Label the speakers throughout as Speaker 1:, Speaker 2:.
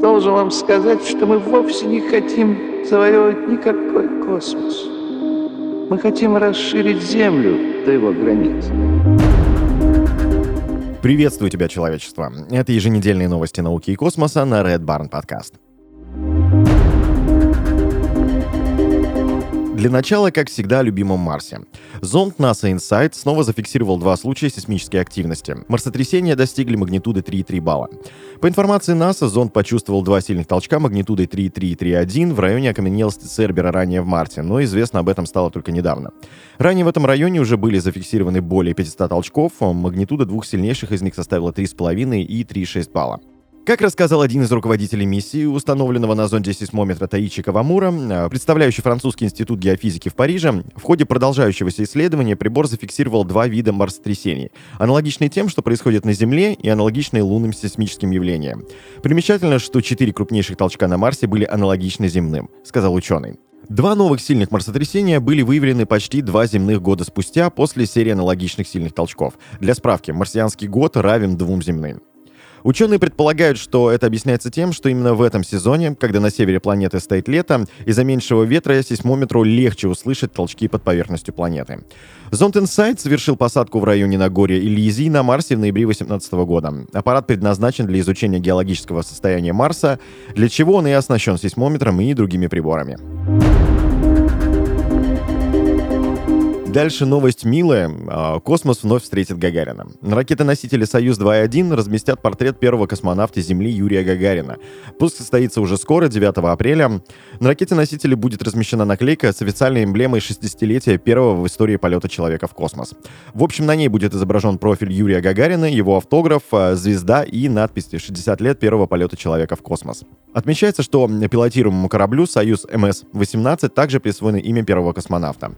Speaker 1: Должен вам сказать, что мы вовсе не хотим завоевывать никакой космос. Мы хотим расширить Землю до его границ.
Speaker 2: Приветствую тебя, человечество. Это еженедельные новости науки и космоса на Red Barn Podcast. Для начала, как всегда, о любимом Марсе. Зонд NASA InSight снова зафиксировал два случая сейсмической активности. Марсотрясения достигли магнитуды 3,3 балла. По информации НАСА, зонд почувствовал два сильных толчка магнитудой 3,3 и 3,1 в районе окаменелости Цербера ранее в марте, но известно об этом стало только недавно. Ранее в этом районе уже были зафиксированы более 500 толчков, магнитуда двух сильнейших из них составила 3,5 и 3,6 балла. Как рассказал один из руководителей миссии, установленного на зонде сейсмометра Таичи Кавамура, э, представляющий французский институт геофизики в Париже, в ходе продолжающегося исследования прибор зафиксировал два вида марсотрясений, аналогичные тем, что происходит на Земле, и аналогичные лунным сейсмическим явлениям. Примечательно, что четыре крупнейших толчка на Марсе были аналогичны земным, сказал ученый. Два новых сильных марсотрясения были выявлены почти два земных года спустя после серии аналогичных сильных толчков. Для справки, марсианский год равен двум земным. Ученые предполагают, что это объясняется тем, что именно в этом сезоне, когда на севере планеты стоит лето, из-за меньшего ветра сейсмометру легче услышать толчки под поверхностью планеты. Зонд Insight совершил посадку в районе Нагорья Элизии на Марсе в ноябре 2018 года. Аппарат предназначен для изучения геологического состояния Марса, для чего он и оснащен сейсмометром и другими приборами. Дальше новость милая. А, космос вновь встретит Гагарина. На ракетоносителе «Союз-2.1» разместят портрет первого космонавта Земли Юрия Гагарина. Пуск состоится уже скоро, 9 апреля. На ракете-носителе будет размещена наклейка с официальной эмблемой 60-летия первого в истории полета человека в космос. В общем, на ней будет изображен профиль Юрия Гагарина, его автограф, а, звезда и надпись «60 лет первого полета человека в космос». Отмечается, что пилотируемому кораблю «Союз МС-18» также присвоено имя первого космонавта.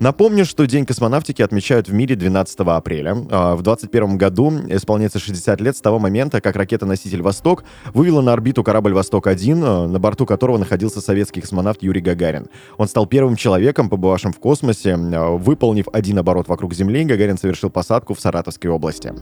Speaker 2: Напомню, что День космонавтики отмечают в мире 12 апреля. А, в 2021 году исполняется 60 лет с того момента, как ракета-носитель «Восток» вывела на орбиту корабль «Восток-1», а, на борту которого находился советский космонавт Юрий Гагарин. Он стал первым человеком, побывавшим в космосе. А, выполнив один оборот вокруг Земли, Гагарин совершил посадку в Саратовской области.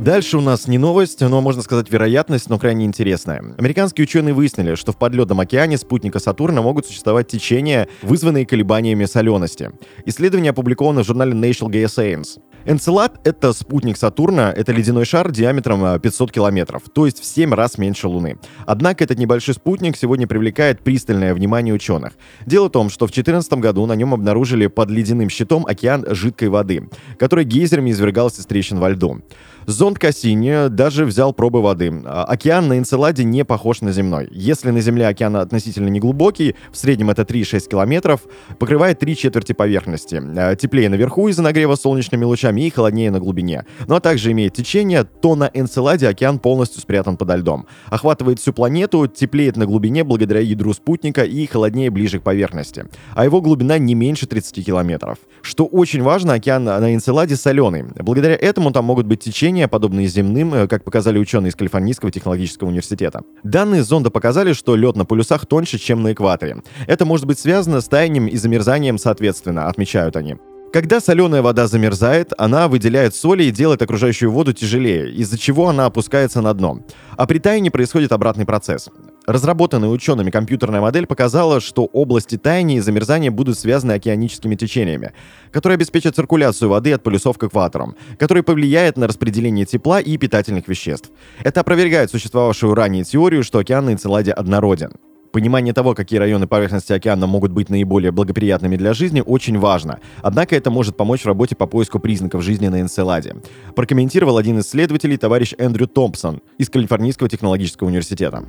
Speaker 2: Дальше у нас не новость, но, можно сказать, вероятность, но крайне интересная. Американские ученые выяснили, что в подледном океане спутника Сатурна могут существовать течения, вызванные колебаниями солености. Исследование опубликовано в журнале National Geoscience. Энцелад — это спутник Сатурна, это ледяной шар диаметром 500 э, километров, то есть в 7 раз меньше Луны. Однако этот небольшой спутник сегодня привлекает пристальное внимание ученых. Дело в том, что в 2014 году на нем обнаружили под ледяным щитом океан жидкой воды, который гейзерами извергался из трещин во льду. Зонд Кассини даже взял пробы воды. А, океан на Энцеладе не похож на земной. Если на Земле океан относительно неглубокий, в среднем это 3-6 километров, покрывает три четверти поверхности. А, теплее наверху из-за нагрева солнечными лучами и холоднее на глубине. Ну а также имеет течение, то на Энцеладе океан полностью спрятан подо льдом. Охватывает всю планету, теплеет на глубине благодаря ядру спутника и холоднее ближе к поверхности. А его глубина не меньше 30 километров. Что очень важно, океан на Энцеладе соленый. Благодаря этому там могут быть течения явления, подобные земным, э, как показали ученые из Калифорнийского технологического университета. Данные зонда показали, что лед на полюсах тоньше, чем на экваторе. Это может быть связано с таянием и замерзанием соответственно, отмечают они. Когда соленая вода замерзает, она выделяет соли и делает окружающую воду тяжелее, из-за чего она опускается на дно. А при таянии происходит обратный процесс. Разработанная учеными компьютерная модель показала, что области таяния и замерзания будут связаны океаническими течениями, которые обеспечат циркуляцию воды от полюсов к экваторам, который повлияет на распределение тепла и питательных веществ. Это опровергает существовавшую ранее теорию, что океан на Энцеладе однороден. Понимание того, какие районы поверхности океана могут быть наиболее благоприятными для жизни, очень важно. Однако это может помочь в работе по поиску признаков жизни на Энцеладе. Прокомментировал один из исследователей, товарищ Эндрю Томпсон из Калифорнийского технологического университета.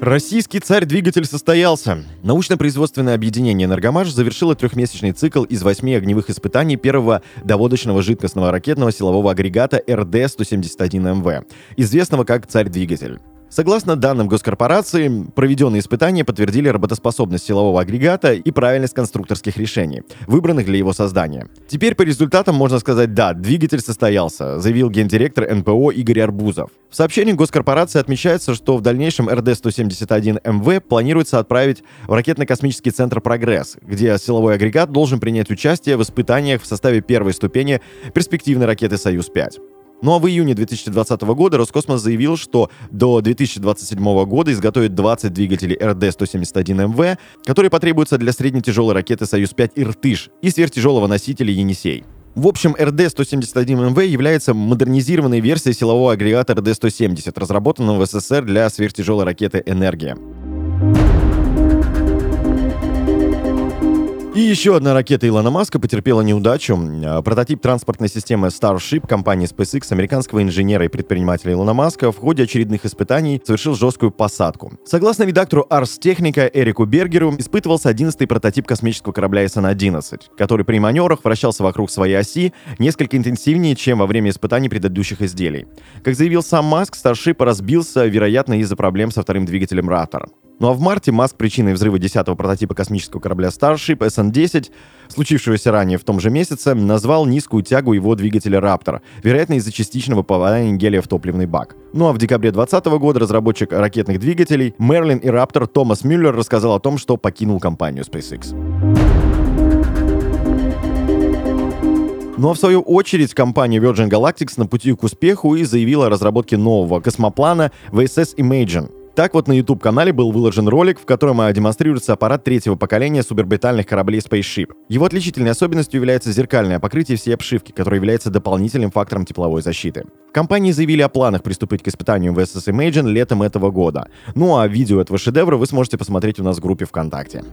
Speaker 2: Российский царь-двигатель состоялся. Научно-производственное объединение «Энергомаш» завершило трехмесячный цикл из восьми огневых испытаний первого доводочного жидкостного ракетного силового агрегата РД-171МВ, известного как «Царь-двигатель». Согласно данным госкорпорации, проведенные испытания подтвердили работоспособность силового агрегата и правильность конструкторских решений, выбранных для его создания. Теперь по результатам можно сказать «да, двигатель состоялся», заявил гендиректор НПО Игорь Арбузов. В сообщении госкорпорации отмечается, что в дальнейшем РД-171МВ планируется отправить в ракетно-космический центр «Прогресс», где силовой агрегат должен принять участие в испытаниях в составе первой ступени перспективной ракеты «Союз-5». Ну а в июне 2020 года Роскосмос заявил, что до 2027 года изготовит 20 двигателей РД-171МВ, которые потребуются для среднетяжелой ракеты «Союз-5» «Иртыш» и сверхтяжелого носителя «Енисей». В общем, РД-171МВ является модернизированной версией силового агрегата РД-170, разработанного в СССР для сверхтяжелой ракеты «Энергия». И еще одна ракета Илона Маска потерпела неудачу. А, прототип транспортной системы Starship компании SpaceX американского инженера и предпринимателя Илона Маска в ходе очередных испытаний совершил жесткую посадку. Согласно редактору Ars Technica Эрику Бергеру, испытывался 11-й прототип космического корабля SN-11, который при маневрах вращался вокруг своей оси несколько интенсивнее, чем во время испытаний предыдущих изделий. Как заявил сам Маск, Starship разбился, вероятно, из-за проблем со вторым двигателем Raptor. Ну а в марте Маск причиной взрыва 10-го прототипа космического корабля Starship SN-10, случившегося ранее в том же месяце, назвал низкую тягу его двигателя Raptor, вероятно из-за частичного попадания гелия в топливный бак. Ну а в декабре 2020 года разработчик ракетных двигателей Мерлин и Raptor Томас Мюллер рассказал о том, что покинул компанию SpaceX. Ну а в свою очередь компания Virgin Galactic на пути к успеху и заявила о разработке нового космоплана VSS Imagine, так вот на YouTube-канале был выложен ролик, в котором демонстрируется аппарат третьего поколения суперорбитальных кораблей Spaceship. Его отличительной особенностью является зеркальное покрытие всей обшивки, которое является дополнительным фактором тепловой защиты. Компании заявили о планах приступить к испытанию VSS Imagine летом этого года. Ну а видео этого шедевра вы сможете посмотреть у нас в группе ВКонтакте.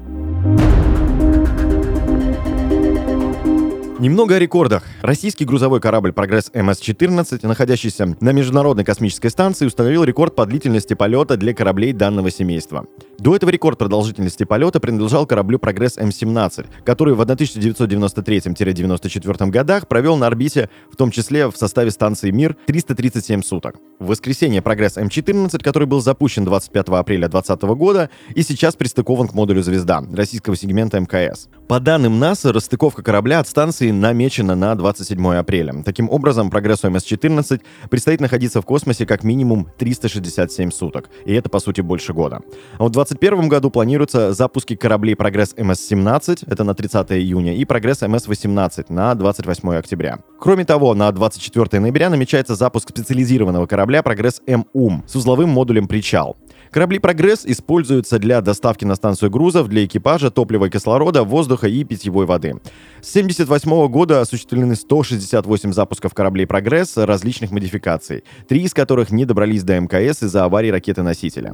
Speaker 2: Немного о рекордах. Российский грузовой корабль «Прогресс МС-14», находящийся на Международной космической станции, установил рекорд по длительности полета для кораблей данного семейства. До этого рекорд продолжительности полета принадлежал кораблю «Прогресс М-17», который в 1993-94 годах провел на орбите, в том числе в составе станции «Мир», 337 суток. В воскресенье «Прогресс М-14», который был запущен 25 апреля 2020 года и сейчас пристыкован к модулю «Звезда» российского сегмента МКС. По данным НАСА, расстыковка корабля от станции намечена на 27 апреля. Таким образом, «Прогрессу МС-14» предстоит находиться в космосе как минимум 367 суток, и это, по сути, больше года. А вот 2021 году планируются запуски кораблей «Прогресс МС-17», это на 30 июня, и «Прогресс МС-18» на 28 октября. Кроме того, на 24 ноября намечается запуск специализированного корабля «Прогресс МУМ» с узловым модулем «Причал». Корабли «Прогресс» используются для доставки на станцию грузов для экипажа, топлива и кислорода, воздуха и питьевой воды. С 1978 года осуществлены 168 запусков кораблей «Прогресс» различных модификаций, три из которых не добрались до МКС из-за аварии ракеты-носителя.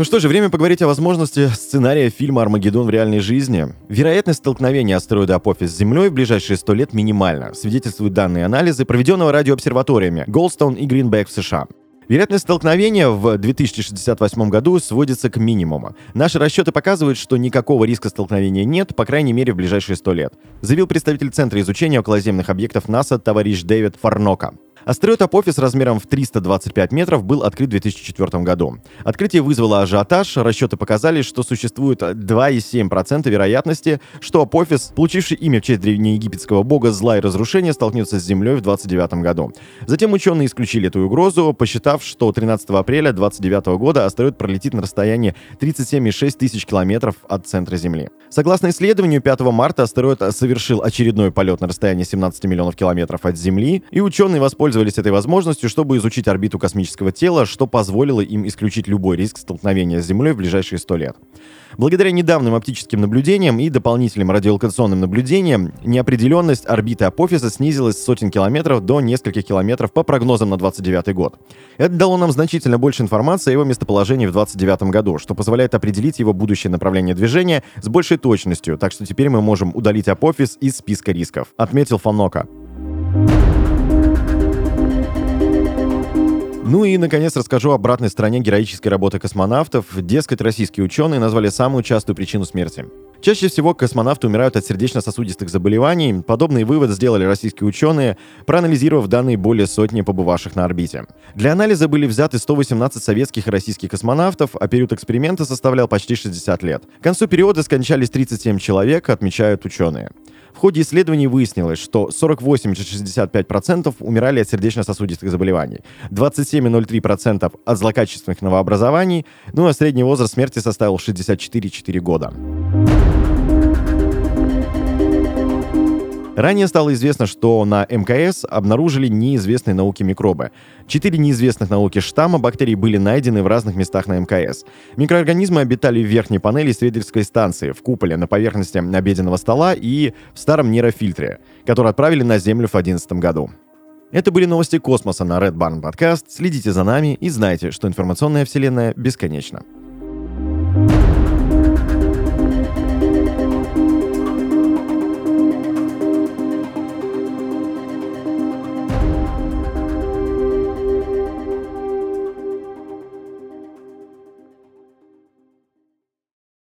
Speaker 2: Ну что же, время поговорить о возможности сценария фильма «Армагеддон» в реальной жизни. Вероятность столкновения астероида Апофис с Землей в ближайшие 100 лет минимальна, свидетельствуют данные анализы, проведенного радиообсерваториями Голдстоун и Гринбек в США. Вероятность столкновения в 2068 году сводится к минимуму. Наши расчеты показывают, что никакого риска столкновения нет, по крайней мере, в ближайшие 100 лет, заявил представитель Центра изучения околоземных объектов НАСА товарищ Дэвид Фарнока. Астероид Апофис размером в 325 метров был открыт в 2004 году. Открытие вызвало ажиотаж, расчеты показали, что существует 2,7% вероятности, что Апофис, получивший имя в честь древнеегипетского бога зла и разрушения, столкнется с Землей в 29 году. Затем ученые исключили эту угрозу, посчитав, что 13 апреля 29 года астероид пролетит на расстоянии 37,6 тысяч километров от центра Земли. Согласно исследованию, 5 марта астероид совершил очередной полет на расстоянии 17 миллионов километров от Земли, и ученые воспользовались воспользовались этой возможностью, чтобы изучить орбиту космического тела, что позволило им исключить любой риск столкновения с Землей в ближайшие 100 лет. Благодаря недавним оптическим наблюдениям и дополнительным радиолокационным наблюдениям, неопределенность орбиты Апофиса снизилась с сотен километров до нескольких километров по прогнозам на 29 год. Это дало нам значительно больше информации о его местоположении в 29 году, что позволяет определить его будущее направление движения с большей точностью, так что теперь мы можем удалить Апофис из списка рисков, отметил Фанока. Ну и, наконец, расскажу о обратной стороне героической работы космонавтов. Дескать, российские ученые назвали самую частую причину смерти. Чаще всего космонавты умирают от сердечно-сосудистых заболеваний. Подобный вывод сделали российские ученые, проанализировав данные более сотни побывавших на орбите. Для анализа были взяты 118 советских и российских космонавтов, а период эксперимента составлял почти 60 лет. К концу периода скончались 37 человек, отмечают ученые. В ходе исследований выяснилось, что 48-65% умирали от сердечно-сосудистых заболеваний, 27,03% от злокачественных новообразований, ну а средний возраст смерти составил 64,4 года. Ранее стало известно, что на МКС обнаружили неизвестные науке микробы. Четыре неизвестных науки штамма бактерий были найдены в разных местах на МКС. Микроорганизмы обитали в верхней панели исследовательской станции, в куполе, на поверхности обеденного стола и в старом нейрофильтре, который отправили на Землю в 2011 году. Это были новости космоса на Red Barn Podcast. Следите за нами и знайте, что информационная вселенная бесконечна.